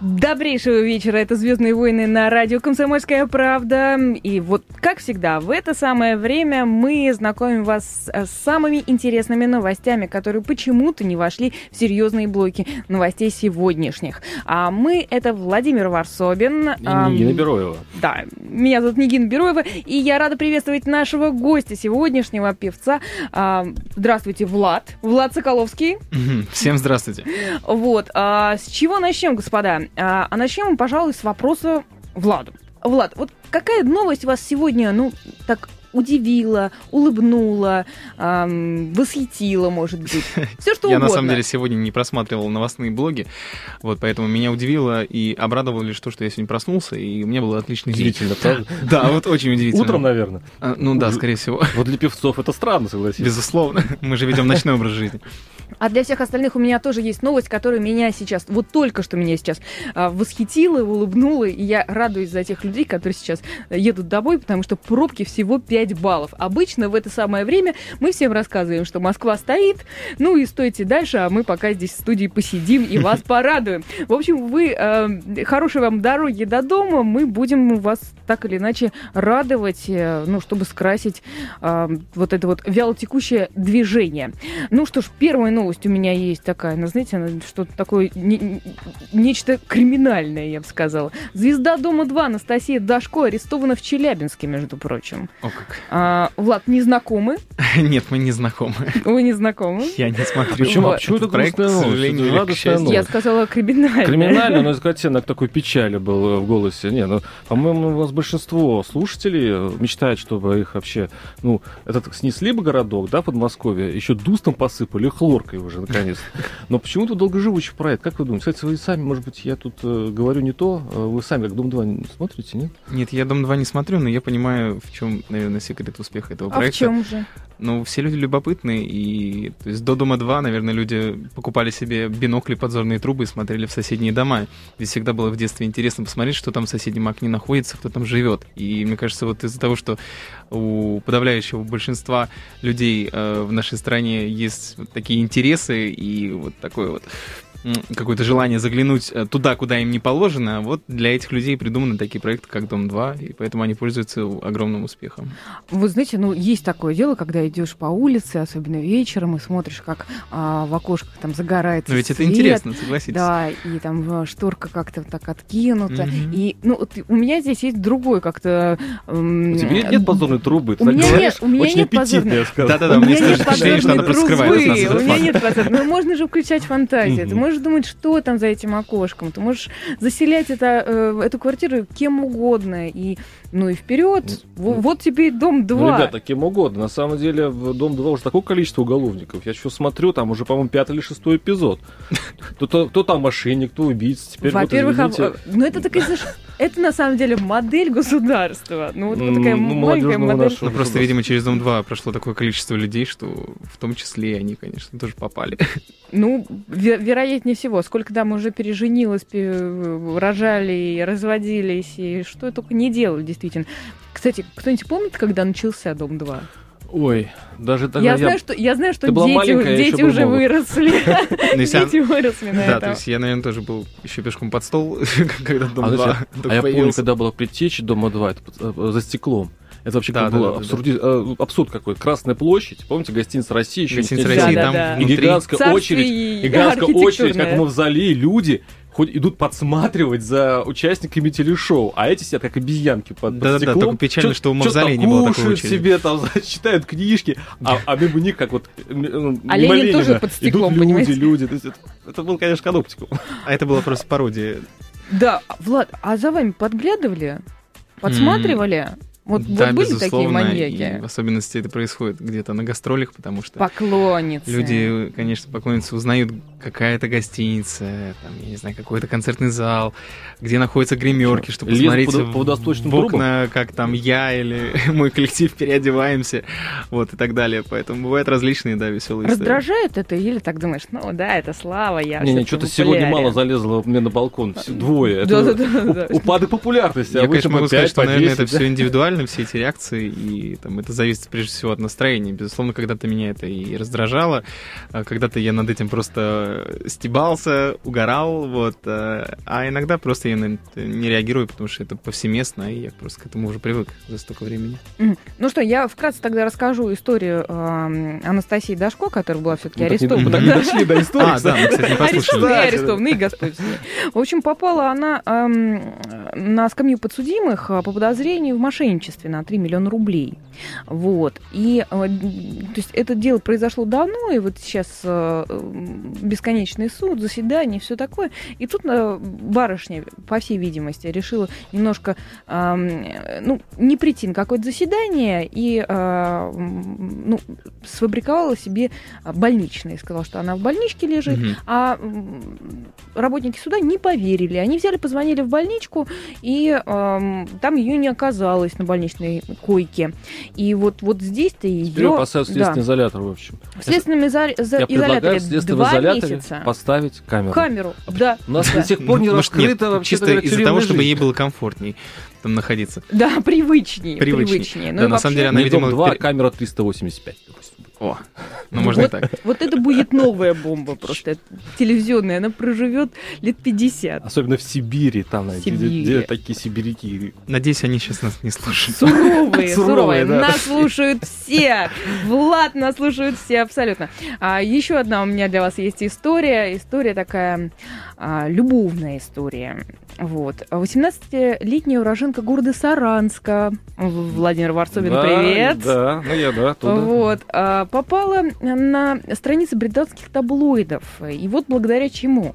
Добрейшего вечера. Это «Звездные войны» на радио «Комсомольская правда». И вот, как всегда, в это самое время мы знакомим вас с самыми интересными новостями, которые почему-то не вошли в серьезные блоки новостей сегодняшних. А мы — это Владимир Варсобин. И Нигина Бероева. Да, меня зовут Нигина Бероева, и я рада приветствовать нашего гостя сегодняшнего, певца. Здравствуйте, Влад. Влад Соколовский. Всем здравствуйте. Вот. А с чего начнем, господа? А, а начнем, пожалуй, с вопроса Владу. Влад, вот какая новость вас сегодня, ну, так удивила, улыбнула, эм, восхитила, может быть. Все что Я угодно. на самом деле сегодня не просматривал новостные блоги, вот поэтому меня удивило и обрадовало лишь то, что я сегодня проснулся, и у меня было отличный день. Удивительно, правда? Да, вот очень удивительно. Утром, наверное. А, Ну да, скорее всего. Вот для певцов это странно, согласитесь. Безусловно. Мы же ведем ночной образ жизни. А для всех остальных у меня тоже есть новость, которая меня сейчас, вот только что меня сейчас а, восхитила, улыбнула, и я радуюсь за тех людей, которые сейчас едут домой, потому что пробки всего 5 баллов. Обычно в это самое время мы всем рассказываем, что Москва стоит, ну и стойте дальше, а мы пока здесь в студии посидим и вас порадуем. В общем, вы э, хорошей вам дороги до дома, мы будем вас так или иначе радовать, э, ну, чтобы скрасить э, вот это вот вялотекущее движение. Ну что ж, первая новость у меня есть такая, ну, знаете, она что-то такое, не- нечто криминальное, я бы сказала. Звезда Дома-2 Анастасия Дашко арестована в Челябинске, между прочим. О как. А, Влад, не знакомы? Нет, мы не знакомы. Вы не знакомы? Я не смотрю. Почему, Вот. а почему это Этот проект, к сожалению, Это или к радостная счастью. Я сказала криминальное. Криминально, но это оттенок такой печали был в голосе. Не, ну, по-моему, у нас большинство слушателей мечтает, чтобы их вообще, ну, этот снесли бы городок, да, Подмосковье, еще дустом посыпали, хлоркой уже, наконец. Но почему-то долгоживущий проект, как вы думаете? Кстати, вы сами, может быть, я тут э, говорю не то, э, вы сами как Дом-2 смотрите, нет? Нет, я Дом-2 не смотрю, но я понимаю, в чем, наверное, секрет успеха этого А в проекта. чем же? Ну, все люди любопытные, и то есть до Дома 2, наверное, люди покупали себе бинокли, подзорные трубы и смотрели в соседние дома. Ведь всегда было в детстве интересно посмотреть, что там в соседнем окне находится, кто там живет. И мне кажется, вот из-за того, что у подавляющего большинства людей э, в нашей стране есть вот такие интересы и вот такое вот какое-то желание заглянуть э, туда, куда им не положено, вот для этих людей придуманы такие проекты, как Дом-2, и поэтому они пользуются огромным успехом. Вы знаете, ну, есть такое дело, когда идешь по улице, особенно вечером, и смотришь, как а, в окошках там загорается Но ведь это свет. интересно, согласитесь. Да, и там э, шторка как-то так откинута. Мгм. И, ну, вот у меня здесь есть другой как-то... м, У тебя нет, подзорной трубы, ты у так меня говоришь, нет- у меня очень нет аппетитно, подзорной- я скажу. Да-да-да, у мне меня нет нас трубы, У меня нет подзорной. Ну, можно же включать фантазию. Можешь думать, что там за этим окошком. Ты можешь заселять это, э, эту квартиру кем угодно. И, ну и вперед. Ну, Вот тебе и дом 2. Ну, ребята, кем угодно. На самом деле в Дом-2 уже такое количество уголовников. Я еще смотрю, там уже, по-моему, пятый или шестой эпизод. Кто, то- кто там мошенник, кто убийца. Теперь Во-первых, а- извините, ну это такая, это на самом деле модель государства. Ну вот такая ну, маленькая модель. нашего Ну, просто, видимо, через Дом 2 прошло такое количество людей, что в том числе и они, конечно, тоже попали. Ну, ве- вероятнее всего. Сколько там уже переженилось, пе- рожали, и разводились, и что только не делали, действительно. Кстати, кто-нибудь помнит, когда начался Дом 2? Ой, даже тогда Я, знаю, что, я знаю, что дети, маленькая, я дети уже молод. выросли. Ну, Дети выросли на Да, то есть я, наверное, тоже был еще пешком под стол, когда Дом А, 2 знаете, только А я помню, когда была предтеча Дома 2, это э, за стеклом. Это вообще Да, как да, было да, да, абсурди- э, абсурд какой. Красная площадь, помните, гостиница России еще Гостиница не России, Да, там да, да. И гигантская Царствие очередь, гигантская очередь, как в мавзолее, люди хоть идут подсматривать за участниками телешоу, а эти сидят как обезьянки под, под Да-да-да, стеклом. только печально, Чё- что у чё-то мавзолея там не было такой кушают очереди. себе, там, читают книжки, а, а мимо них, как вот ну, А мимо Ленин тоже под стеклом, идут люди, понимаете? люди. То есть это, это был, конечно, каноптикум. А это была просто пародия. Да, Влад, а за вами подглядывали? Подсматривали? Вот, да, вот были такие безусловно, маньяки? и в особенности это происходит где-то на гастролях, потому что Поклонницы. люди, конечно, поклонницы узнают, какая это гостиница, там, я не знаю, какой-то концертный зал, где находятся гримерки, чтобы Лезут посмотреть по- в- по в окна, как там я или мой коллектив переодеваемся, вот, и так далее. Поэтому бывают различные, да, веселые истории. Раздражает это или так думаешь, ну да, это слава, я Не, не, что-то сегодня мало залезло мне на балкон. Все- Двое. Да, Это да, да, да. у- Упадок популярности. Я, а конечно, могу сказать, что, наверное, 10, это да? все индивидуально, все эти реакции, и там, это зависит прежде всего от настроения. Безусловно, когда-то меня это и раздражало, а когда-то я над этим просто стебался, угорал, вот. э, а иногда просто я на это не реагирую, потому что это повсеместно, и я просто к этому уже привык за столько времени. Ну что, я вкратце тогда расскажу историю эм, Анастасии Дашко, которая была все-таки не- арестована. мы так не дошли до истории, А, да, мы, кстати, не послушали. И Господь. В общем, попала она эм, на скамью подсудимых э, по подозрению в мошенничестве на 3 миллиона рублей. Вот. И э, то есть это дело произошло давно, и вот сейчас э, бесконечный суд, заседание, все такое. И тут э, барышня, по всей видимости, решила немножко ну, не прийти на какое-то заседание и ну, сфабриковала себе больничные. Сказала, что она в больничке лежит. Мгм. А работники суда не поверили. Они взяли, позвонили в больничку, и там ее не оказалось на больничной койке. И вот, вот здесь-то Теперь ее... посадят в следственный изолятор, в общем. В следственном изо- за- Я предлагаю изоляторе в следственном два изоляторе месяца. поставить камеру. Камеру, да. У нас да. до сих пор не Может, нет, раскрыто вообще чисто из-за того, чтобы ей было комфортней там находиться. Да, привычнее. Привычнее. привычнее. Да, Ну на самом деле вообще- она, видимо, 2, пере- камера 385, допустим. О, ну можно и Вот, так. вот это будет новая бомба просто телевизионная. Она проживет лет 50. Особенно в Сибири, там, где- Сибири. где такие сибиряки. Надеюсь, они сейчас нас не слушают. Суровые, Суровые, суровые. да. Нас слушают все. Влад нас слушают все абсолютно. А, еще одна у меня для вас есть история. История такая а, любовная история. Вот. 18-летняя уроженка города Саранска. В- Владимир Варсовин, Да, привет. Да, ну я, да, оттуда. Вот, а, попала на страницы британских таблоидов. И вот благодаря чему.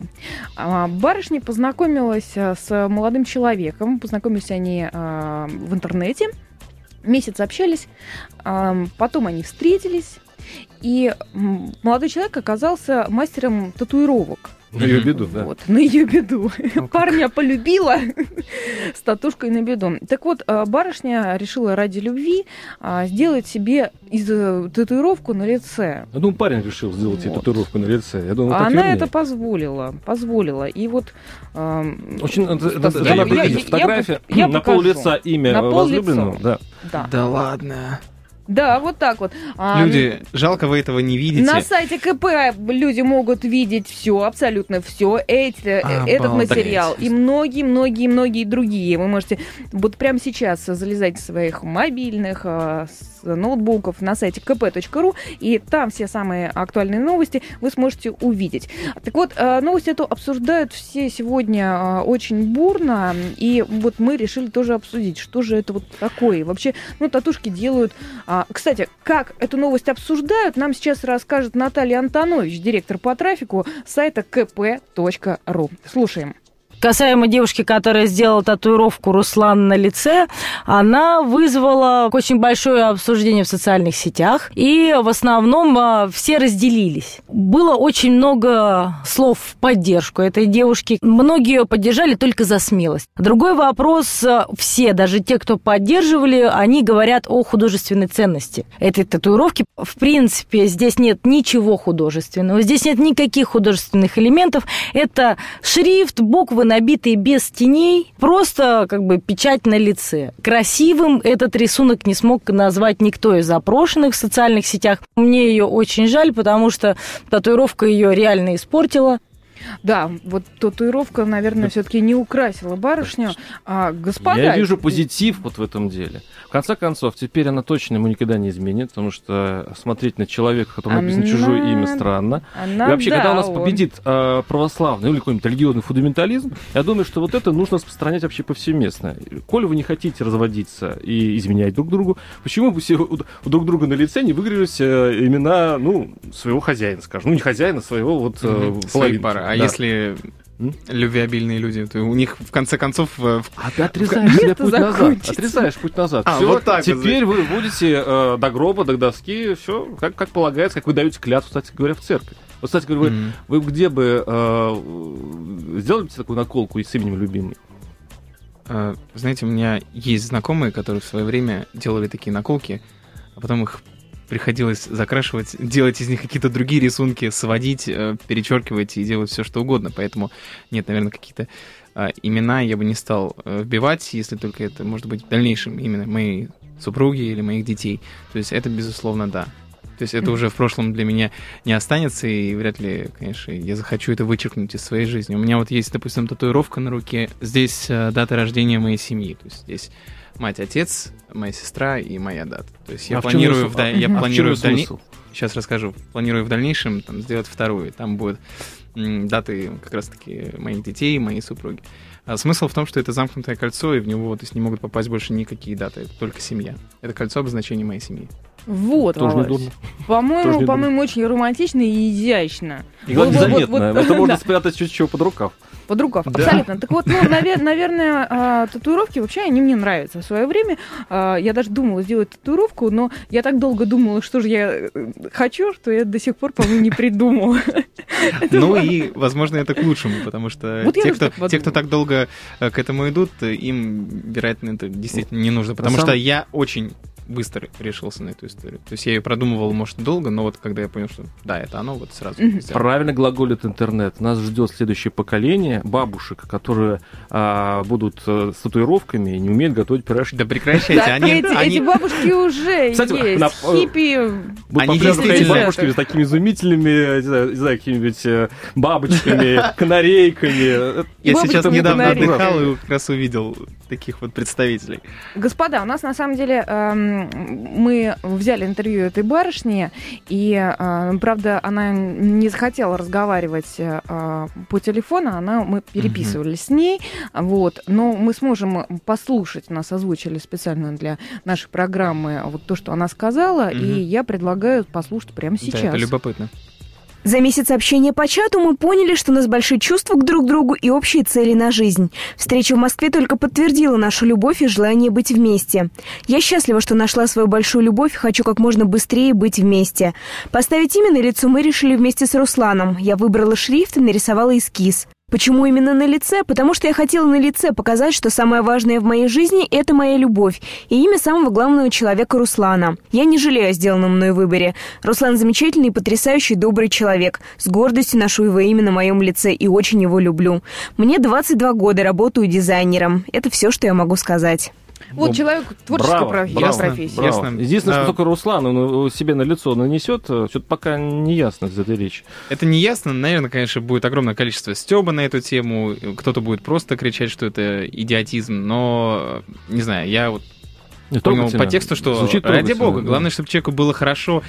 А, Барышня познакомилась а, с молодым человеком. Познакомились они а, в интернете. Месяц общались. а, Потом они встретились. И молодой человек оказался мастером татуировок. На ее беду, да. Вот, на ее беду. как. Парня полюбила с татушкой на беду. Так вот, а, барышня решила ради любви а, сделать себе из э, татуировку на лице. Я думаю, парень решил сделать ей Вот. татуировку на лице. Я думаю, А она вернее. это позволила, позволила. И вот... Очень это- я- фотография я на покажу. пол лица имя На возлюбленного. лицо. Да. Да. Да ладно. Да, вот так вот. А, Люди, жалко вы этого не видите. На сайте КП люди могут видеть все, абсолютно все, этот Обалдеть. материал и многие-многие-многие другие. Вы можете вот прямо сейчас залезать в своих мобильных, а, с ноутбуков на сайте kp.ru, и там все самые актуальные новости вы сможете увидеть. Так вот, а, новость эту обсуждают все сегодня а, очень бурно, и вот мы решили тоже обсудить, что же это вот такое. Вообще, ну, татушки делают а, Кстати, как эту новость обсуждают, нам сейчас расскажет Наталья Антонович, директор по трафику сайта kp.ru. Слушаем. Касаемо девушки, которая сделала татуировку Руслан на лице, она вызвала очень большое обсуждение в социальных сетях, и в основном а, все разделились. Было очень много слов в поддержку этой девушки. Многие ее поддержали только за смелость. Другой вопрос, а, все, даже те, кто поддерживали, они говорят о художественной ценности этой татуировки. В принципе, здесь нет ничего художественного, здесь нет никаких художественных элементов. Это шрифт, буквы, набитые без теней, просто как бы печать на лице. Красивым этот рисунок не смог назвать никто из запрошенных в социальных сетях. Мне ее очень жаль, потому что татуировка ее реально испортила. Да, вот татуировка, наверное, все-таки не украсила барышню. А, господа... Я вижу позитив вот в этом деле. В конце концов, теперь она точно ему никогда не изменит, потому что смотреть на человека, которому написано Она- чужое имя, странно. Она, и вообще, да, когда у нас он- победит э, православный или какой-нибудь религиозный фундаментализм, я думаю, что вот это нужно распространять вообще повсеместно. Коль вы не хотите разводиться и изменять друг другу, почему бы все у, друг друга на лице не выигрались э, имена, ну, своего хозяина, скажем. Ну, не хозяина, своего вот э, половинки. пары. А Да. если любвеобильные люди, то у них в конце концов А ты отрезаешь себе путь назад. Отрезаешь путь назад. А, Всё, вот так Теперь вы будете э, до гроба, до доски, все как, как полагается, как вы даете клятву, кстати говоря, в церкви. Вот, кстати говоря, вы, М. вы где бы э, сделали такую наколку и с именем любимый? Э, Знаете, у меня есть знакомые, которые в свое время делали такие наколки, а потом их приходилось закрашивать, делать из них какие-то другие рисунки, сводить, э, перечеркивать и делать все что угодно. Поэтому нет, наверное, какие-то э, имена я бы не стал э, вбивать, если только это может быть в дальнейшем именно моей супруги или моих детей. То есть это, безусловно, да. То есть это уже в прошлом для меня не останется, и вряд ли, конечно, я захочу это вычеркнуть из своей жизни. У меня вот есть, допустим, татуировка на руке. Здесь э, дата рождения моей семьи. То есть здесь мать, отец, моя сестра и моя дата. То есть я А в чем планирую, в, да- А- я а в планирую в дальне- смысл? Сейчас расскажу. Планирую в дальнейшем там, сделать вторую. Там будут м, даты как раз-таки моих детей, моей супруги. А смысл в том, что это замкнутое кольцо, и в него то есть, не могут попасть больше никакие даты. Это только семья. Это кольцо обозначения моей семьи. Вот, Тоже не Володь. дурно. Тоже По-моему, не по-моему, очень романтично и изящно. И главное, Вот- вот- незаметно. вот- Это можно спрятать чуть чего под рукав. Под рукав, Да. абсолютно. Так вот, ну, навер- наверное, а, татуировки вообще они мне нравятся. В свое время а, я даже думала сделать татуировку, но я так долго думала, что же я э, хочу, что я до сих пор, по-моему, не придумала. Ну и, возможно, это к лучшему, потому что те, кто, так те, кто так долго э, к этому идут, э, им, вероятно, это действительно не нужно. Потому сам- что я очень быстро решился на эту историю. То есть я ее продумывал, может, долго, но вот когда я понял, что да, это оно, вот сразу сделал. Правильно глаголит интернет. Нас ждет следующее поколение бабушек, которые а, будут э, с татуировками и не умеют готовить пирожки. Да прекращайте, они, эти, они- эти бабушки уже Кстати, есть. на- Хиппи. Будут Они действительно- бабушками с такими изумительными, не знаю, не знаю, какими-нибудь э, бабочками, канарейками. Я сейчас недавно отдыхал и как раз увидел таких вот представителей. Господа, у нас на самом деле эм, мы взяли интервью этой барышни, и, э, правда, она не захотела разговаривать э, по телефону, она, мы переписывались с ней, вот, но мы сможем послушать, нас озвучили специально для нашей программы вот то, что она сказала, и Мгм. я предлагаю послушать прямо Да, сейчас. это любопытно. За месяц общения по чату мы поняли, что у нас большие чувства к друг другу и общие цели на жизнь. Встреча в Москве только подтвердила нашу любовь и желание быть вместе. Я счастлива, что нашла свою большую любовь и хочу как можно быстрее быть вместе. Поставить имя на лицо мы решили вместе с Русланом. Я выбрала шрифт и нарисовала эскиз. Почему именно на лице? Потому что я хотела на лице показать, что самое важное в моей жизни – это моя любовь и имя самого главного человека Руслана. Я не жалею о сделанном мной выборе. Руслан замечательный, потрясающий, добрый человек. С гордостью ношу его имя на моем лице и очень его люблю. Мне 22 года, работаю дизайнером. Это все, что я могу сказать. Вот Ну, человек творческой Браво, браво, профессии. браво. Ясно. Единственное, что А- только Руслан он э, себе на лицо нанесет, э, что-то пока не ясно из этой речи. Это не ясно. Наверное, конечно, будет огромное количество стеба на эту тему. Кто-то будет просто кричать, что это идиотизм. Но, не знаю, я вот понял по тексту, что Звучит ради бога, да. главное, чтобы человеку было хорошо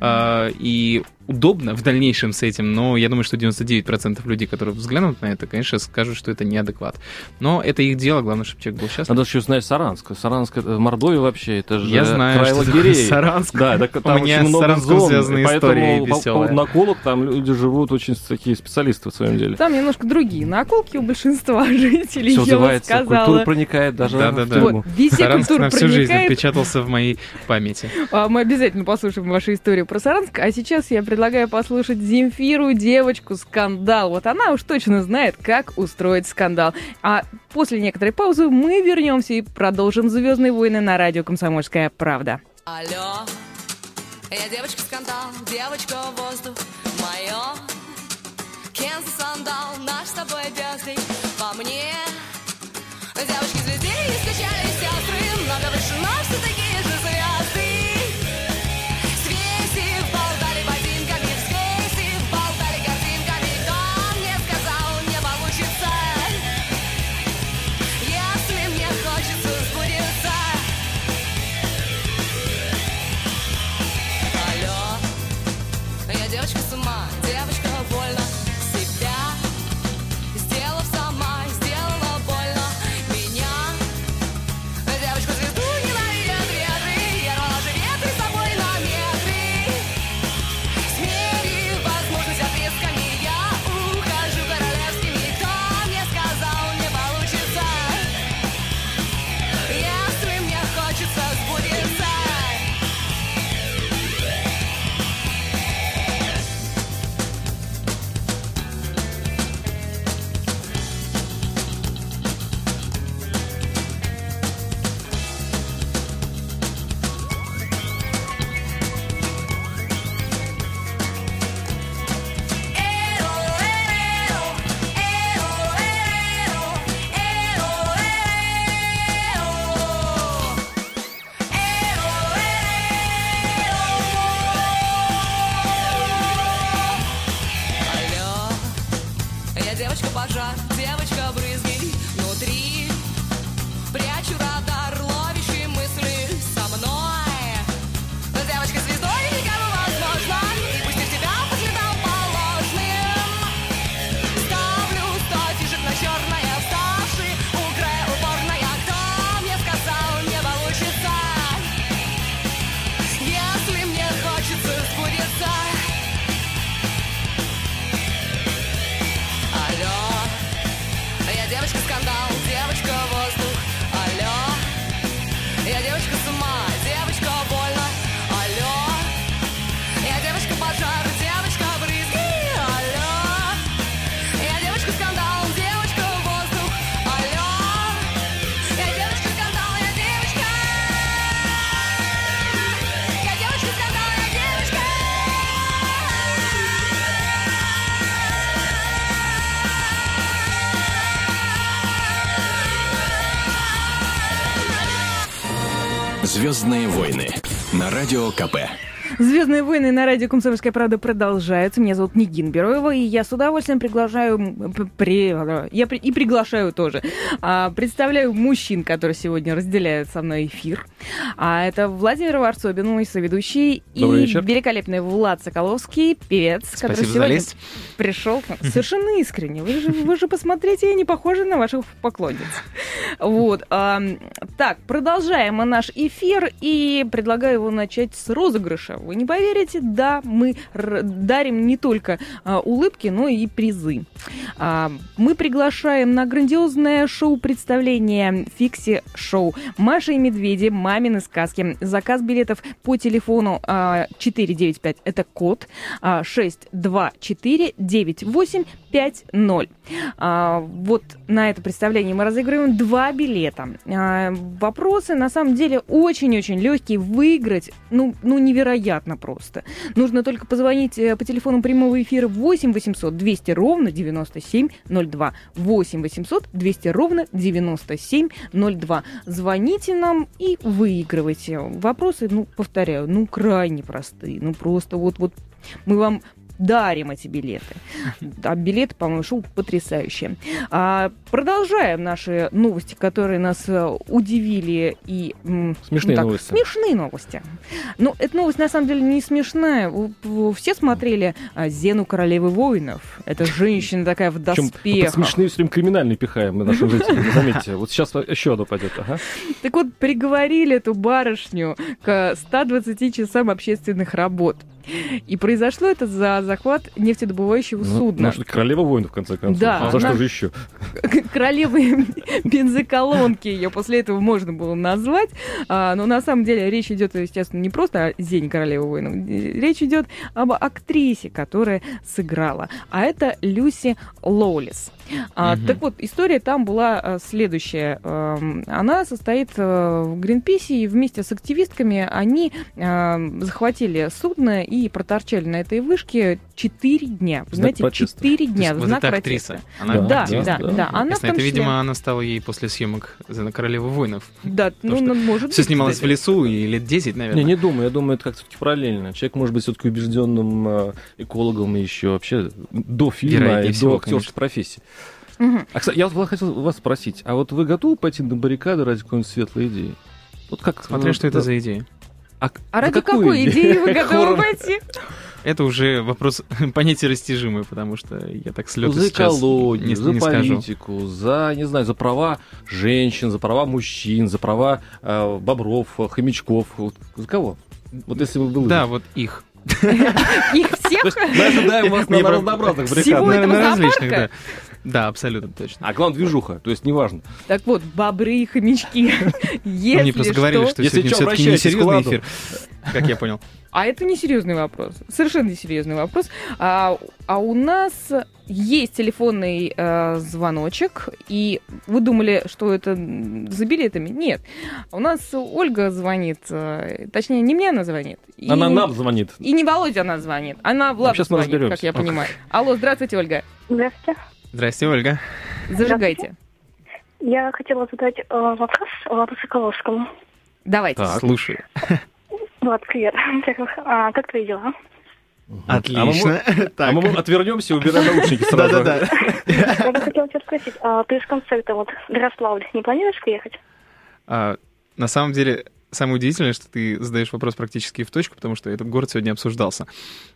э, и удобно в дальнейшем с этим, но я думаю, что 99% людей, которые взглянут на это, конечно, скажут, что это неадекват. Но это их дело, главное, чтобы человек был счастлив. Надо еще знать Саранск. Саранск это в Мордовии вообще, это же Я знаю, край что лагерей. Саранск. Да, так, У там меня очень с много Саранском зон, связаны поэтому по- веселые. по наколок там люди живут очень такие специалисты в своем деле. Там немножко другие наколки у большинства жителей, Все я бы развивается, культура сказала. проникает даже Да-да-да. в Вот, тему. везде Саранск культура на всю жизнь проникает. отпечатался в моей памяти. А, Мы обязательно послушаем вашу историю про Саранск. А сейчас я предлагаю послушать Земфиру, девочку, скандал. Вот она уж точно знает, как устроить скандал. А после некоторой паузы мы вернемся и продолжим Звездные войны на радио Комсомольская правда. Алло, я девочка-скандал, девочка воздух, мое Кенза сандал, наш с тобой бездей по мне Девочки звезды скачали сестры, много выше наш, все войны на радио Комсомольская правда продолжаются. Меня зовут Нигин Бероева, и я с удовольствием приглашаю при, я при- и приглашаю тоже. а, представляю мужчин, которые сегодня разделяют со мной эфир. А это Владимир Варсобин, мой соведущий, Добрый и вечер. великолепный Влад Соколовский, певец, который Спасибо за сегодня лесть. пришел совершенно искренне. Вы же, вы же посмотрите, я не похожа на ваших поклонниц. Вот. ам, так, продолжаем наш эфир и предлагаю его начать с розыгрыша. Вы не поверите, да, мы дарим не только а, улыбки, но и призы. А, мы приглашаем на грандиозное шоу-представление «Фикси Шоу» Маша и Медведи, мамины сказки. Заказ билетов по телефону а, 495, это код, а, 6249850. А, вот на это представление мы разыгрываем два билета. А, вопросы на самом деле очень-очень легкие. Выиграть, ну, ну невероятно просто. Нужно только позвонить э, по телефону прямого эфира 8 800 200 ровно 9702. 8 800 200 ровно 9702. Звоните нам и выигрывайте. Вопросы, ну, повторяю, ну, крайне простые. Ну, просто вот-вот мы вам дарим эти билеты. А билеты, по-моему, шоу потрясающие. А, продолжаем наши новости, которые нас э, удивили и... Смешные ну, новости. Смешные новости. Ну, эта новость на самом деле не смешная. Все смотрели а, Зену королевы воинов. Это женщина такая в Причем доспехах. смешные все время криминальные пихаем мы нашим жителям. Заметьте, вот сейчас еще одно пойдет. Ага. Так вот, приговорили эту барышню к 120 часам общественных работ. И произошло это за захват нефтедобывающего Ну, судна. Может, королева воинов, в конце концов. Да, А за она- что же еще? королевы бензоколонки ее после этого можно было назвать. А, но на самом деле речь идет, естественно, не просто о Зене королевы воинов. Речь идет об актрисе, которая сыграла. А это Люси Лоулис. А, Мгм. Так вот, история там была а, следующая. Эм, Она состоит э, в Гринписе, и вместе с активистками они э, захватили судно и проторчали на этой вышке 4 дня. В протеста. 4 То дня в вот знак эта протеста. Она Да, активист, да, да. да. Она в Ясно, том это, числе- видимо, она стала ей после съемок за королеву воинов. Да, ну, ну, может Все быть, снималось в кстати. лесу и лет 10, наверное. Не, не думаю. Я думаю, это как все-таки параллельно. Человек может быть все-таки убежденным э, экологом и еще вообще до фильма Вероятнее и всего, до актерской конечно. профессии. А, кстати, я вот хотел вас спросить, а вот вы готовы пойти на баррикады ради какой-нибудь светлой идеи? Вот как... Смотря э, что это да, за идея. А, А ради какую какой идеи вы готовы пойти? Это уже вопрос понятия растяжимый, потому что я так с Ну, лёту за сейчас экологию, не, за не скажу. политику, за, не знаю, за права женщин, за права мужчин, за права э, бобров, хомячков. Вот за кого? Вот если вы были. Да, вот их. Их всех? мы ожидаем вас на разнообразных этого на различных, зоопарка? да. Да, абсолютно точно. А главное движуха, то есть неважно. Так вот, бобры и хомячки. Мне Если просто говорили, что... сегодня все-таки не обращайтесь к серьезный Владу. эфир. Как я понял. А это не серьезный вопрос. Совершенно не серьезный вопрос. А, а у нас есть телефонный э, звоночек, и вы думали, что это за билетами? Нет. У нас Ольга звонит, э, точнее, не мне она звонит. И Она нам звонит. И не Володя она звонит, она Влад Сейчас мы звонит, разберемся. как я понимаю. Алло, здравствуйте, Ольга. Здравствуйте. Здрасте, Ольга. Зажигайте. Я хотела задать э, вопрос Владу Соколовскому. Давайте. Так. Слушаю. Влад, привет. А, как твои дела? Отлично. А Так. мы отвернемся и убираем наушники сразу. Да-да-да. Я бы хотела тебя спросить, а ты с концерта вот в Ярославль не планируешь приехать? А, На самом деле, самое удивительное, что ты задаешь вопрос практически в точку, потому что этот город сегодня обсуждался.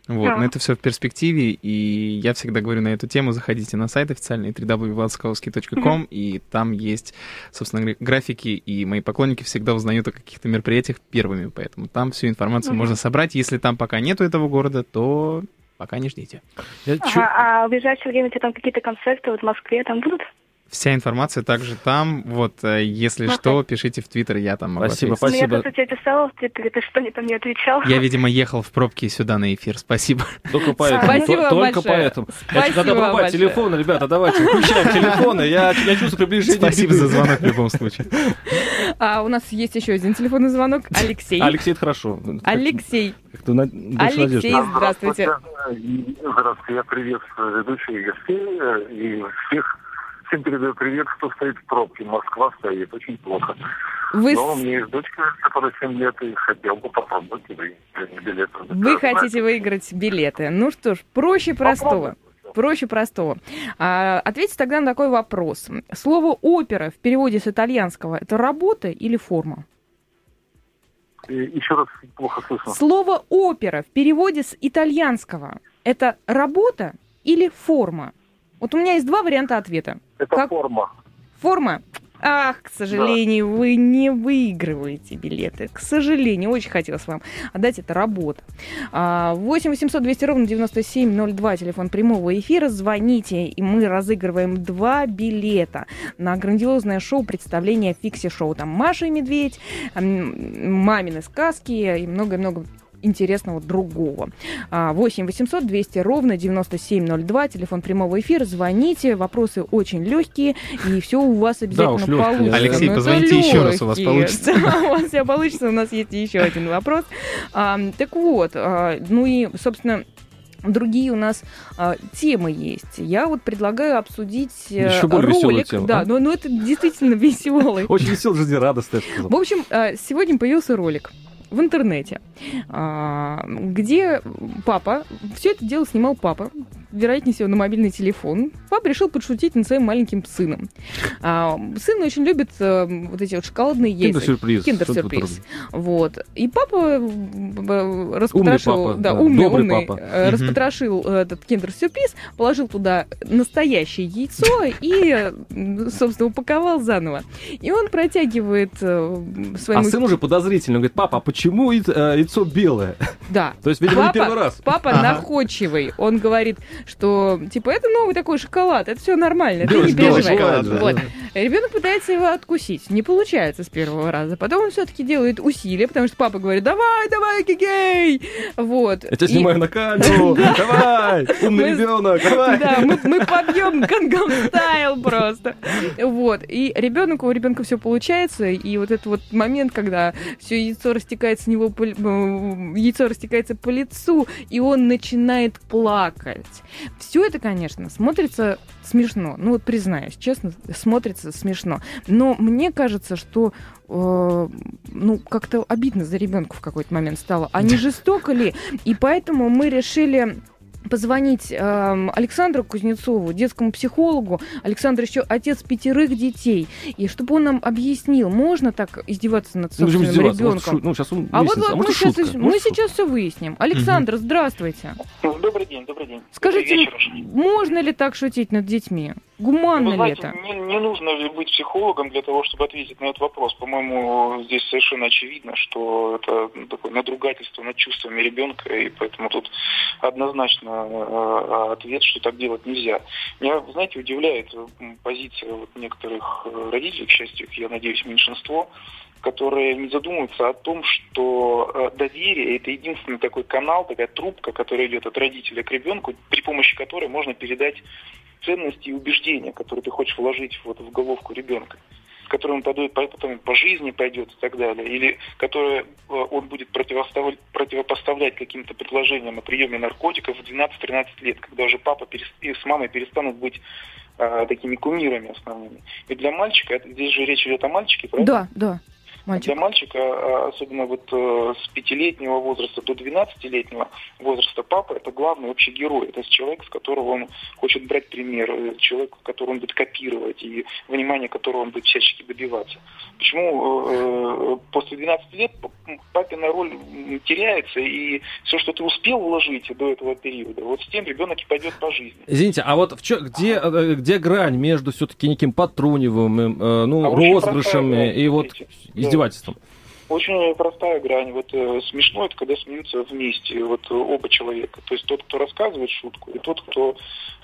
Вот. Да. Но это все в перспективе, и я всегда говорю на эту тему, заходите на сайт официальный www.vladskowski.com, и там есть, собственно говоря, графики, и мои поклонники всегда узнают о каких-то мероприятиях первыми, поэтому там всю информацию Мгм. можно собрать. Если там пока нету этого города, то пока не ждите. Я Ага, а в ближайшее время у тебя там какие-то концерты вот в Москве там будут? Вся информация также там. Вот, э, если Ну, что, пишите в Твиттер, я там могу Спасибо, ответить. Ну, я Спасибо. тебе писала в Твиттере, ты что, не там не отвечал? Я, видимо, ехал в пробке сюда на эфир. Спасибо. Только поэтому. Спасибо Только большое. поэтому. Спасибо Я- Надо большое. телефоны, ребята, давайте, включаем телефоны. Я, я чувствую приближение. Спасибо за звонок в любом случае. А у нас есть еще один телефонный звонок. Алексей. Алексей, это хорошо. Алексей. Как-то на- Алексей, надежды. здравствуйте. Здравствуйте, я приветствую ведущих гостей э, и всех. Всем передаю привет, кто стоит в пробке. Москва стоит, очень плохо. Вы, Но у меня есть дочка, которая 7 лет, и хотел бы попробовать выиграть билеты. вы хотите выиграть билеты. Ну что ж, проще простого. Проще простого. А, ответьте тогда на такой вопрос. Слово опера в переводе с итальянского это работа или форма? Еще раз плохо слышно. Слово опера в переводе с итальянского это работа или форма? Вот у меня есть два варианта ответа. Это как- форма. Форма. Ах, к сожалению, вы не выигрываете билеты. К сожалению, очень хотелось вам отдать это работа. А, 8 800 200 ровно 9702, телефон прямого эфира. Звоните, и мы разыгрываем два билета на грандиозное шоу представление Фикси-шоу. Там Маша и Медведь, мамины сказки и много-много интересного другого. А, 8 800 200 ровно 9702, телефон прямого эфира. Звоните, вопросы очень легкие, и все у вас обязательно уж лёгкие. получится. Алексей, Ну, это позвоните еще раз, у вас получится. Да, у вас все получится, у нас есть еще один вопрос. А, так вот, а, ну и, собственно, Другие у нас а, темы есть. Я вот предлагаю обсудить э, Ещё более ролик. тему, да, а? но, но это действительно веселый. Очень бы сказал. В общем, э, сегодня появился ролик в интернете, а, где папа, все это дело снимал папа, вероятнее всего, на мобильный телефон. Папа решил подшутить над своим маленьким сыном. А, Сын очень любит э, вот эти вот шоколадные яйца. Киндер-сюрприз. Киндер-сюрприз. Вот. И папа м, распотрошил, папа, да, да, умный, добрый умный, папа. э, распотрошил э, этот киндер-сюрприз, положил туда настоящее яйцо и, э, собственно, упаковал заново. И он протягивает э, А своему... сын уже подозрительно говорит, папа, а почему яйцо, э, яйцо белое? Да. То есть, видимо, не Папа- первый раз. Папа Ага. находчивый. Он говорит, что типа это новый такой шоколад, это все нормально, ты не переживай. шоколад, да. Ребенок пытается его откусить. Не получается с первого раза. Потом он все-таки делает усилия, потому что папа говорит: давай, давай, гигей! Вот. Я тебя И- снимаю на камеру. Давай, умный ребенок, давай. Да, мы, побьем Гангам стайл просто. Вот. И ребенку, у ребенка все получается. И вот этот вот момент, когда все яйцо растекается с него м, яйцо растекается по лицу, и он начинает плакать. Все это, конечно, смотрится смешно. Ну вот признаюсь, честно, смотрится смешно. Но мне кажется, что э, ну, как-то обидно за ребенка в какой-то момент стало. А не жестоко ли? И поэтому мы решили позвонить эм, Александру Кузнецову, детскому психологу. Александр еще отец пятерых детей. И чтобы он нам объяснил, можно так издеваться над Ну, собственным издеваться? Может, ребенком? шу- Ну, сейчас он А вот, может, мы, сейчас, шутка. мы Может, шутка. сейчас все выясним. Александр, здравствуйте. Добрый день, добрый день. Скажите, Добрый вечер. можно ли так шутить над детьми? Гуманно Вы ли знаете, это? не, не нужно ли быть психологом для того, чтобы ответить на этот вопрос. По-моему, здесь совершенно очевидно, что это такое надругательство над чувствами ребенка, и поэтому тут однозначно э, ответ, что так делать нельзя. Меня, знаете, удивляет м, позиция вот некоторых э, родителей, к счастью, я надеюсь, меньшинство, которые не задумываются о том, что э, доверие это единственный такой канал, такая трубка, которая идет от родителя к ребенку, при помощи которой можно передать ценности и убеждения, которые ты хочешь вложить вот в головку ребенка, с которым он потом по жизни пойдет и так далее, или которые э, он будет противопоставлять каким-то предложениям о приеме наркотиков в 12-13 лет, когда уже папа и с мамой перестанут быть э, такими кумирами основными. И для мальчика, это- здесь же речь идет о мальчике, правильно? Да, да. Мальчик. Для мальчика, а, особенно вот э, с пятилетнего возраста до 12-летнего возраста, папа это главный общий герой. Это человек, с которого он хочет брать пример, э, человек, которого он будет копировать и внимание которого он будет всячески добиваться. Почему э, после 12 лет папина роль теряется, и все, что ты успел вложить до этого периода, вот с тем ребенок и пойдет по жизни. Извините, а вот в чё- где, где грань между все-таки неким подтруниванием, э, ну, А розыгрышами и вот смотрите. Издевательством? Очень простая грань. Вот э, смешно это, когда смеются вместе, вот э, оба человека. То есть тот, кто рассказывает шутку, и тот, кто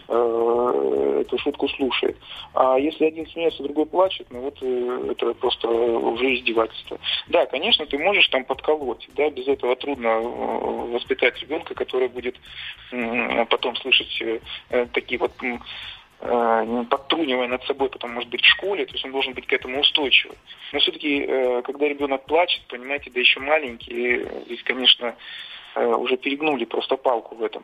э, эту шутку слушает. А если один смеется, другой плачет, ну вот э, это просто уже издевательство. Да, конечно, ты можешь там подколоть, да, без этого трудно э, воспитать ребенка, который будет м, потом слышать э, э, такие вот э, подтрунивая над собой, потом, может быть, в школе, то есть он должен быть к этому устойчивый. Но все-таки, когда ребенок плачет, понимаете, да еще маленький, э, здесь, конечно, э, уже перегнули просто палку в этом.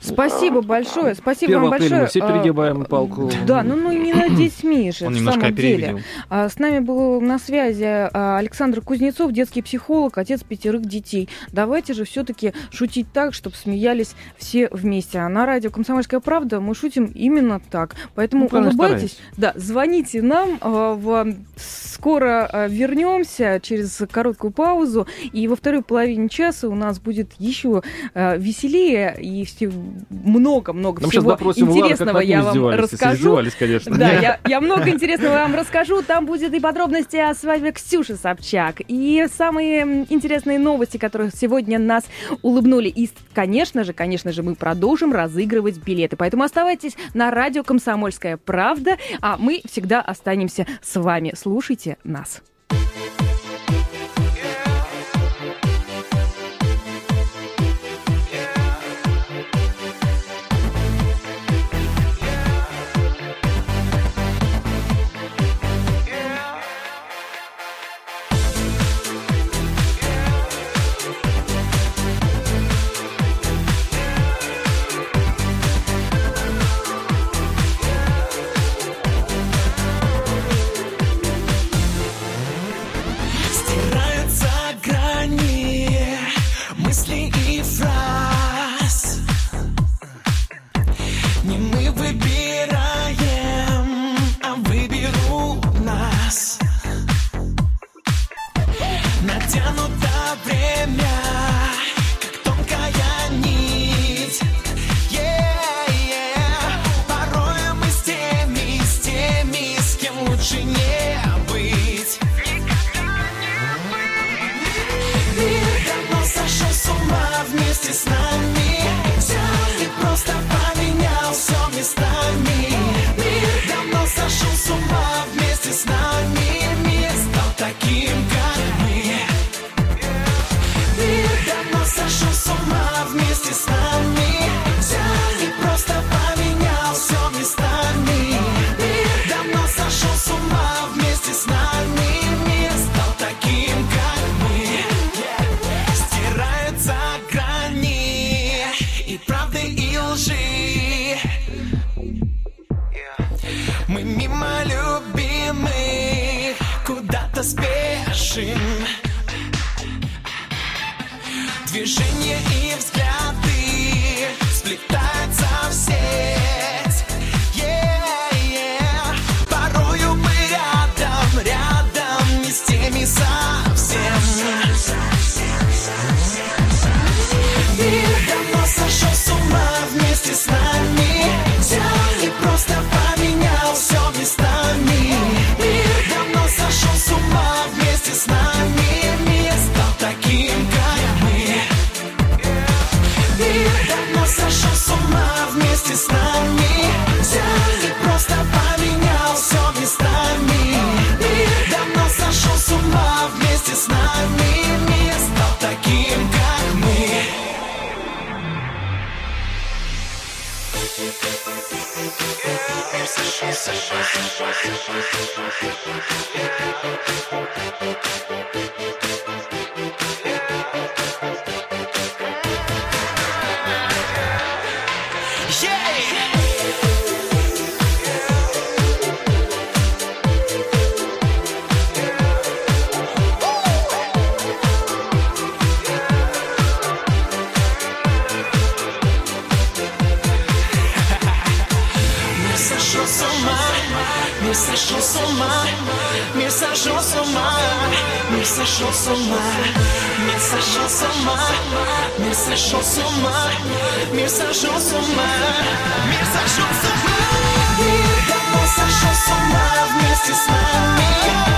Спасибо большое, спасибо 1 вам большое. мы все А, перегибаем палку. Да, ну, ну именно детьми же, Он в немножко самом деле. А, С нами был на связи а, Александр Кузнецов, детский психолог, отец пятерых детей. Давайте же все-таки шутить так, чтобы смеялись все вместе. А на радио «Комсомольская правда» мы шутим именно так. Поэтому Ну, улыбайтесь. Да, звоните нам. а, в- Скоро а, вернемся через короткую паузу. И во второй половине часа у нас будет еще а, веселее и много-много Нам сейчас всего допросим интересного ним я вам расскажу. конечно. Да, я, я много интересного вам расскажу. Там будет и подробности о свадьбе Ксюши Собчак, и самые интересные новости, которые сегодня нас улыбнули. И, конечно же, конечно же, мы продолжим разыгрывать билеты. Поэтому оставайтесь на радио «Комсомольская правда», а мы всегда останемся с вами. Слушайте нас. Yeah! Сошел с ума, мир сошел с ума, мир сошел с ума, мир сошел с ума, мир сошел с ума. Мир давно сошел с ума. Вместе с нами.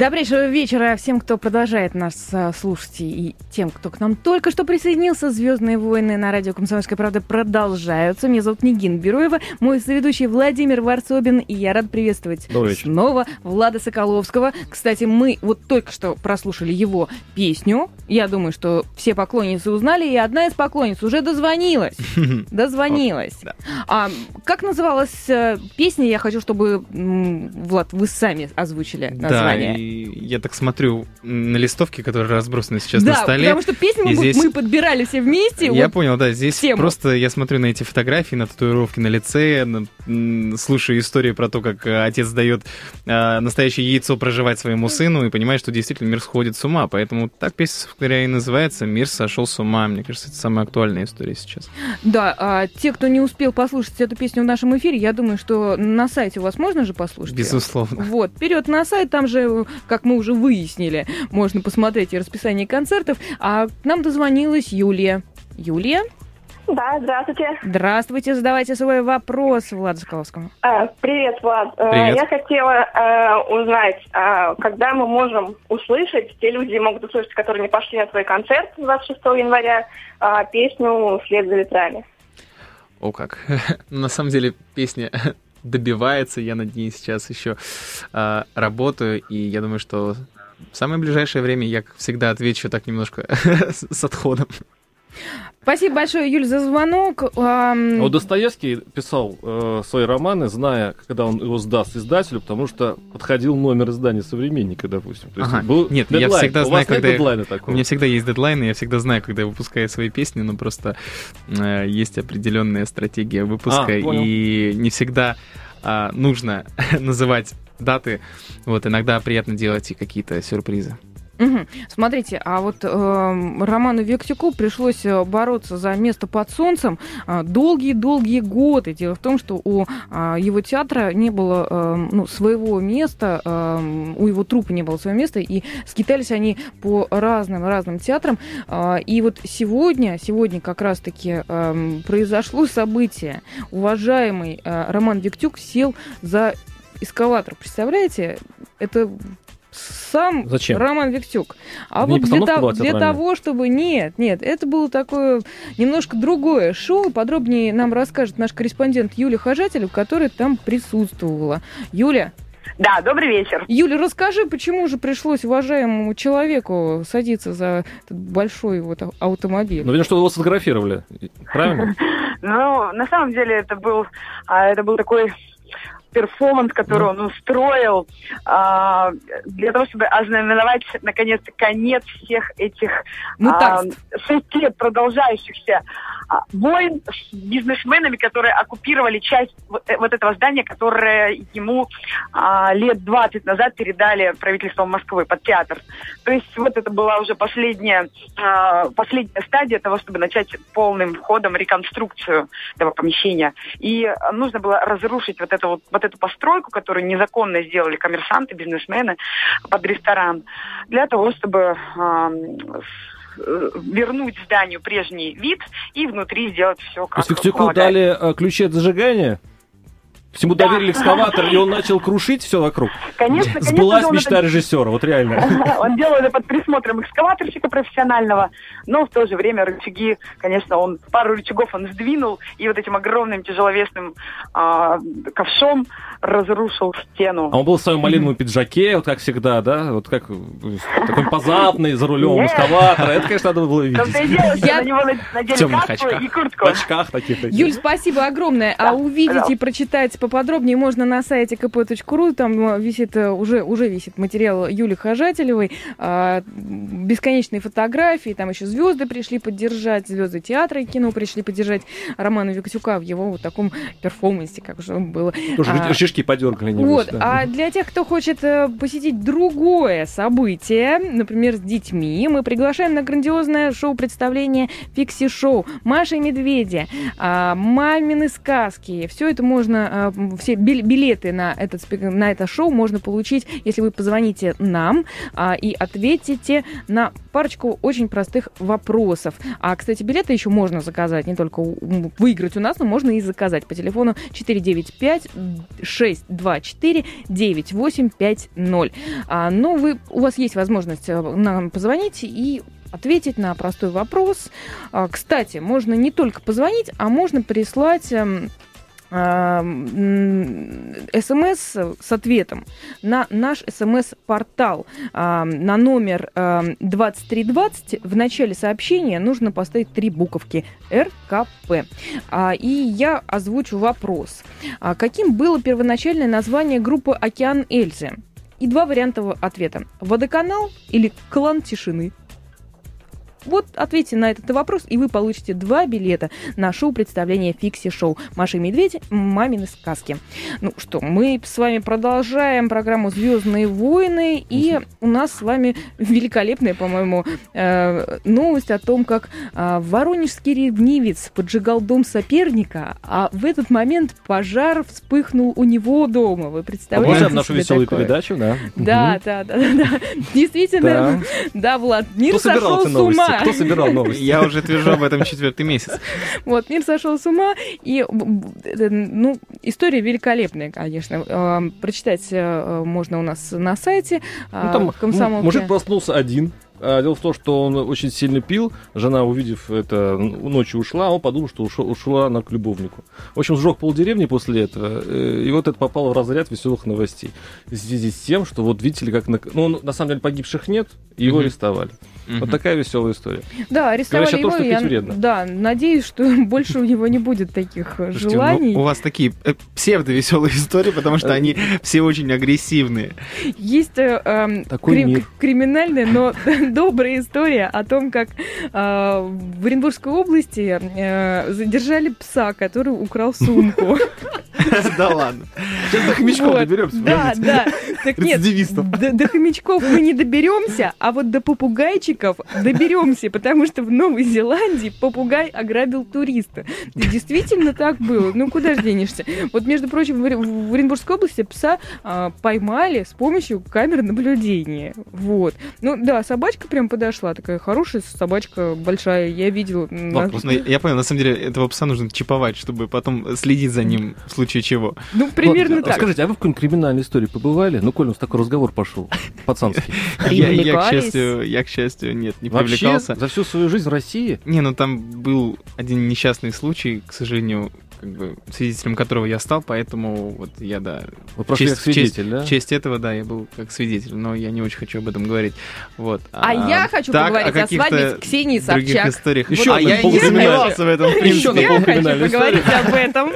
Добрейшего вечера всем, кто продолжает нас а, слушать, и тем, кто к нам только что присоединился. Звездные войны на радио Комсомольская правда продолжаются. Меня зовут Нигин Бероева, мой соведущий Владимир Варсобин, и я рад приветствовать снова Влада Соколовского. Кстати, мы вот только что прослушали его песню. Я думаю, что все поклонницы узнали, и одна из поклонниц уже дозвонилась. Дозвонилась. А как называлась э, песня? Я хочу, чтобы, Влад, вы сами озвучили название. Да, и я так смотрю на листовки, которые разбросаны сейчас да, на столе. потому что песню мы, здесь- мы подбирали все вместе. Я вот. понял, да, здесь тему. просто я смотрю на эти фотографии, на татуировки на лице, на- слушаю историю про то, как э, отец дает э, настоящее яйцо проживать своему сыну и понимаю, что действительно мир сходит с ума. Поэтому так песня, говоря, и называется «Мир сошел с ума». Мне кажется, это самая актуальная история сейчас. Да, а те, кто не успел послушать эту песню в нашем эфире, я думаю, что на сайте у вас можно же послушать. Безусловно. Вот, вперед на сайт, там же, как мы уже выяснили, можно посмотреть и расписание концертов. А к нам дозвонилась Юлия. Юлия, Да, здравствуйте. здравствуйте, задавайте свой вопрос Владу Соколовскому. А, привет, Влад. Э, Привет. Я хотела э, узнать, а, когда мы можем услышать, те люди могут услышать, которые не пошли на твой концерт 26 января, а, песню «Вслед за ветрами». О как. На самом деле песня добивается, я над ней сейчас еще а, работаю, и я думаю, что в самое ближайшее время я, как всегда, отвечу так немножко с отходом. Спасибо большое, Юль, за звонок. А Вот Достоевский писал э, свои романы, зная, когда он его сдаст издателю, потому что подходил номер издания современника, допустим. То есть Ага. был Нет, я дедлайн. всегда У знаю, когда я- дедлайна У такого? меня всегда есть дедлайны, я всегда знаю, когда я выпускаю свои песни, но просто э, есть определенная стратегия выпуска, А, понял. и не всегда а, нужно называть даты. Вот иногда приятно делать и какие-то сюрпризы. Мгм. Смотрите, а вот эм, Роману Вектюку пришлось э, бороться за место под солнцем а, долгие-долгие годы. Дело в том, что у а, его театра не было эм, ну, своего места, эм, у его трупа не было своего места, и скитались они по разным-разным театрам. А, И вот сегодня, сегодня как раз-таки эм, произошло событие. Уважаемый э, Роман Вектюк сел за эскалатор. Представляете? Это сам Зачем? Роман Вектюк. А Это не вот для, того- для того, чтобы... Нет, нет, это было такое немножко другое шоу. Подробнее нам расскажет наш корреспондент Юлия Хожателев, которая там присутствовала. Юля, Да, добрый вечер. Юля, расскажи, почему же пришлось уважаемому человеку садиться за этот большой вот автомобиль? Ну, видно, что его сфотографировали. Правильно? Ну, на самом деле это был, а, это был такой перформанс, который он устроил а, для того, чтобы ознаменовать, наконец-то, конец всех этих а, Мытарств. шесть лет продолжающихся а, войн с бизнесменами, которые оккупировали часть вот э- вот этого здания, которое ему а, лет 20 назад передали правительством Москвы под театр. То есть вот это была уже последняя, а, последняя стадия того, чтобы начать полным ходом реконструкцию этого помещения. И а, нужно было разрушить вот эту, вот, вот эту постройку, которую незаконно сделали коммерсанты, бизнесмены под ресторан, для того, чтобы э, вернуть зданию прежний вид и внутри сделать все То как есть Вектюку полагается. дали э, ключи от зажигания? Всему Да. доверили экскаватор, и он начал крушить все вокруг. Конечно, конечно, Сбылась он мечта это- режиссера, вот реально. Он делал это под присмотром экскаваторщика профессионального, но в то же время рычаги, конечно, он пару рычагов он сдвинул и вот этим огромным тяжеловесным а, ковшом разрушил стену. А он был в своем малиновом пиджаке, вот как всегда, да? Вот как э, такой позапный, за рулем Нет. экскаватора. Это, конечно, надо было В видеть. Я- на него надели В каску и В куртку. очках таких. Юль, спасибо огромное. а увидеть и прочитать поподробнее можно на сайте kp.ru. Там э, висит, э, уже, уже висит материал Юли Хожателевой. А, бесконечные фотографии. Там еще звезды пришли поддержать, звезды театра и кино пришли поддержать Романа Викатюка в его вот таком перформансе, как же было. Тоже Шишки подергали. небось, вот, а для тех, кто хочет э, посетить другое событие, например, с детьми, мы приглашаем на грандиозное шоу-представление «Фикси-шоу» Маша и Медведи, а, «Мамины сказки». Все это можно, а, все бил- билеты на, этот, на это шоу можно получить, если вы позвоните нам а, и ответите на парочку очень простых вопросов. А, кстати, билеты еще можно заказать, не только выиграть у нас, но можно и заказать по телефону 495-624-9850. А, но вы, у вас есть возможность э, нам позвонить и ответить на простой вопрос. А, Кстати, можно не только позвонить, а можно прислать эм, смс с ответом на наш смс-портал а, на номер а, 2320. В начале сообщения нужно поставить три буковки РКП. А, И я озвучу вопрос. А Каким было первоначальное название группы «Океан Эльзы»? И два варианта ответа. Водоканал или клан тишины? Вот ответьте на этот вопрос, и вы получите два билета на шоу-представление «Фикси-шоу» Маша и Медведь «Мамины сказки». Ну что, мы с вами продолжаем программу «Звездные войны», и у нас с вами великолепная, по-моему, э, новость о том, как э, воронежский ревнивец поджигал дом соперника, а в этот момент пожар вспыхнул у него дома. Вы представляете Продолжаем нашу веселую такое? передачу, да. Да, да, да, да, да. Действительно, да, Влад, мир Кто сошел с новости? ума. Кто собирал новости? Я уже твержу об этом четвертый месяц. Вот, мир сошел с ума, и, м, э, ну, история великолепная, конечно. Э, Прочитать э, можно у нас на сайте Ну, э, там мужик проснулся один. А, Дело в том, что он очень сильно пил. Жена, увидев это, ночью ушла, а он подумал, что ушо- ушла она к любовнику. В общем, сжег полдеревни после этого. э, И вот это попало в разряд веселых новостей. В связи с тем, что вот видите ли, как... на- Ну, он, на самом деле погибших нет, его Мгм. арестовали. Вот Мгм. такая веселая история. Да, арестовали Говорят, что его, то, что и я, пить вредно. да, надеюсь, что больше у него не будет таких э, Слушайте, ну, желаний. у вас такие э, псевдовеселые истории, потому что они все очень агрессивные. Есть э, эм, Такой кри- мир. криминальная, но добрая история о том, как э, в Оренбургской области э, задержали пса, который украл сумку. Да ладно. Сейчас до хомячков Вот. доберемся. Да, да. Так нет, до, до хомячков мы не доберемся, а вот до попугайчиков доберемся, потому что в Новой Зеландии попугай ограбил туриста. И Действительно так было. Ну, куда же денешься? Вот, между прочим, в Оре- в Оренбургской области пса а, поймали с помощью камер наблюдения. Вот. Ну, да, собачка прям подошла. Такая хорошая собачка, большая. Я видела. на- Ладно, просто я понял, на самом деле этого пса нужно чиповать, чтобы потом следить за ним в случае чего. Ну, примерно Вот, а так. Скажите, а вы в какой-нибудь криминальной истории побывали? Ну, коль у нас такой разговор пошел, пацанский. Я, я, к счастью, я, к счастью, нет, не Вообще, привлекался. за всю свою жизнь в России? Не, ну там был один несчастный случай, к сожалению, как бы свидетелем которого я стал, поэтому вот я, да, Вы прошли честь- как свидетель, да? в честь этого, да, я был как свидетель, но я не очень хочу об этом говорить. Вот. А я хочу так, поговорить о каких-то свадьбе Ксении других Собчак. историях. Еще а одна я не сомневался в этом, в принципе. Я хочу поговорить об этом.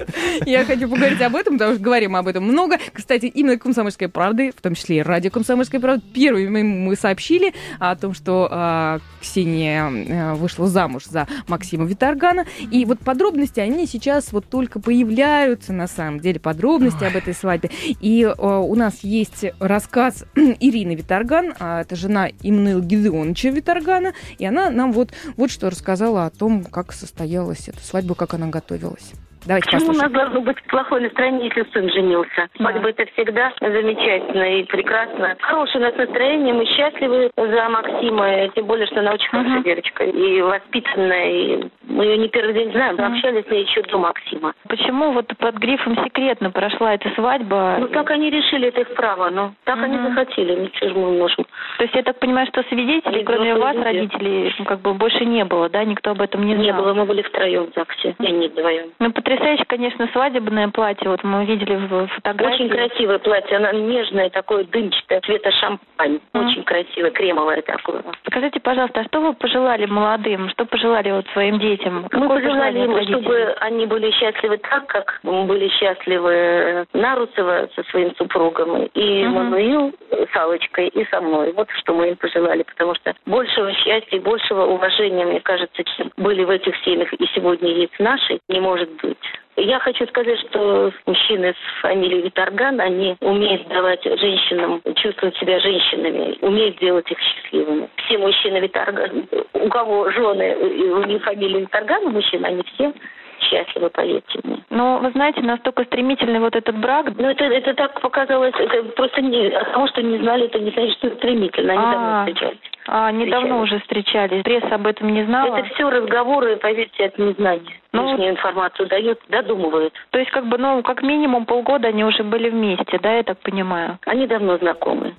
Я хочу поговорить об этом, потому что говорим об этом много. Кстати, именно «Комсомольской правды», в том числе и радио «Комсомольской правды», первыми мы сообщили о том, что а, Ксения а, вышла замуж за Максима Виторгана. И вот подробности, они сейчас вот только появляются, на самом деле, подробности об этой свадьбе. И а, у нас есть рассказ Ирины Виторган, а, это жена Имнуила Гедеоновича Виторгана, и она нам вот, вот что рассказала о том, как состоялась эта свадьба, как она готовилась. Давайте Почему у нас послушаем. должно быть плохое настроение, если сын женился? Свадьба это всегда замечательно и прекрасно. Хорошее у нас настроение, мы счастливы за Максима, тем более, что она очень хорошая девочка и воспитанная, и мы ее не первый день знаем, мы общались с ней еще до Максима. Почему вот под грифом секретно прошла эта свадьба? Ну так они решили, это их право, но так они захотели, ничего же мы не можем. То есть я так понимаю, что свидетелей, Они кроме вас, люди. родителей, ну, как бы больше не было, да? Никто об этом не знал? Не было, мы были втроем в ЗАГСе, и они вдвоем. Ну, потрясающе, конечно, свадебное платье. Вот мы видели в фотографии. Очень красивое платье, оно нежное, такое дымчатое, цвета шампань. Очень красивое, кремовое такое. Скажите, пожалуйста, а что вы пожелали молодым, что пожелали вот своим детям? детям? Мы Какое пожелали им, чтобы они были счастливы так, как были счастливы Нарусова со своим супругом, и Мгм. Мануил с Аллочкой, и со мной. Вот что мы им пожелали, потому что большего счастья, большего уважения, мне кажется, чем были в этих семьях, и сегодня есть в нашей, не может быть. Я хочу сказать, что мужчины с фамилией Виторган, они умеют давать женщинам чувствовать себя женщинами, умеют делать их счастливыми. Все мужчины Виторган, у кого жены, у них фамилия Виторган, мужчины, они все счастливы, поверьте мне. Но вы знаете, настолько стремительный вот этот брак. Ну, это, это так показалось, это просто не, от того, что не знали, это не значит, что стремительно. Они давно А, встречались. А, недавно уже встречались. Пресса об этом не знала. Это все разговоры, поверьте, от незнания. Ну, Лишнюю информацию дают, додумывают. То есть, как бы, ну, как минимум полгода они уже были вместе, да, я так понимаю? Они давно знакомы.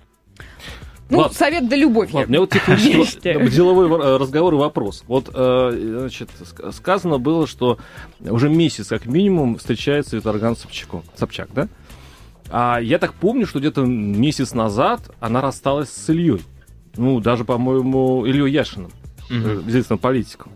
Ну, Ладно. совет да любовь. Ладно, меня вот во- деловой э, разговор и вопрос. Вот, э, значит, ск- сказано было, что уже месяц как минимум встречается Виторган Собчаком. Собчак, да? А я так помню, что где-то месяц назад она рассталась с Ильей. Ну, даже, по-моему, Ильей Яшиным, э, известным политиком.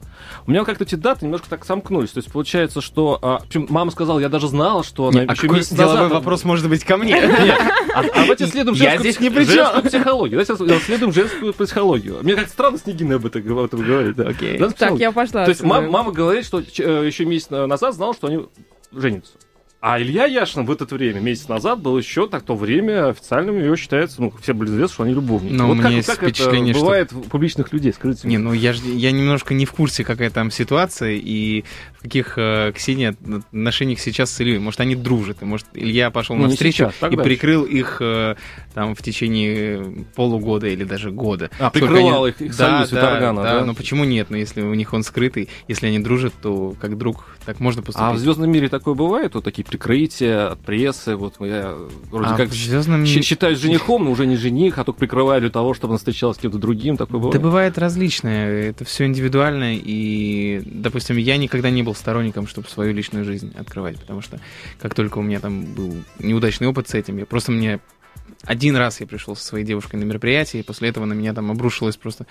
У меня как-то эти даты немножко так сомкнулись. То есть получается, что... а, причем мама сказала, я даже знала, что она Не, а какой деловой назад... вопрос может быть ко мне? Нет, а, а давайте следуем Я женскую, здесь при женскую психологию. Давайте следуем женскую психологию. Мне как странно Снегина об этом, об этом говорит. Да. Так, я пошла. То есть мама говорит, что э, еще месяц на- назад знала, что они женятся. А Илья Яшин в это время, месяц назад, был еще так то время официальным его считается, ну, все были известны, что они любовники. Но у вот меня как, есть как впечатление, это что- бывает у публичных людей, скажите Не, мне. ну я, ж- я немножко не в курсе, какая там ситуация и в каких э, Ксения отношениях сейчас с Ильей. Может, они дружат, и может, Илья пошел Ну, не навстречу сейчас, и дальше. прикрыл их э, там в течение полугода или даже года. А, прикрывал они- их- их да, союз да, Виторгана, да, да? ну почему нет? Ну, если у них он скрытый, если они дружат, то как друг так можно поступить. А в звездном мире такое бывает? Вот такие прикрытия от прессы. Вот я вроде А как в «Звездном щ- мире»- считаюсь женихом, но уже не жених, а только прикрываю для того, чтобы он встречался с кем-то другим. Такое бывает. Да бывает различное, это все индивидуально, и, допустим, я никогда не был сторонником, чтобы свою личную жизнь открывать, потому что как только у меня там был неудачный опыт с этим, я просто мне один раз я пришел со своей девушкой на мероприятие, и после этого на меня там обрушилось просто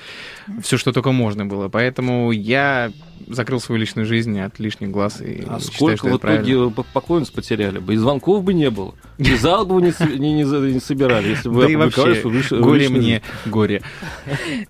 все, что только можно было. Поэтому я закрыл свою личную жизнь от лишних глаз и А считаю, сколько что в это правильно. поклонниц потеряли бы? И звонков бы не было. И зал бы не, не, не не собирали, если бы Да и вообще, что выш- горе личную мне, горе.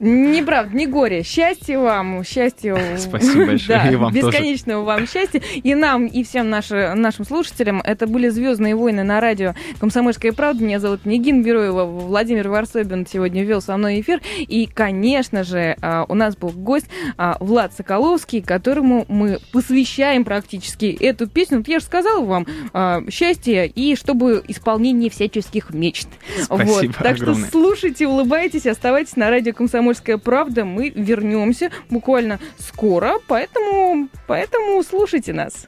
Неправда, не горе. Счастье вам, счастье. Спасибо большое, Да, и вам тоже. бесконечного вам счастья. И нам, и всем наши, нашим слушателям. Это были «Звездные войны» на радио «Комсомольская правда». Меня зовут Нигин Бероева. Владимир Варсобин сегодня вел со мной эфир. И, конечно же, а, у нас был гость а, Влад Соколовский, которому мы посвящаем практически эту песню. Вот я же сказала вам а, счастье и чтобы исполнение всяческих мечт. Спасибо Так что огромное. слушайте, улыбайтесь, оставайтесь на радио «Комсомольская правда». Мы вернемся буквально скоро, поэтому, поэтому слушайте нас.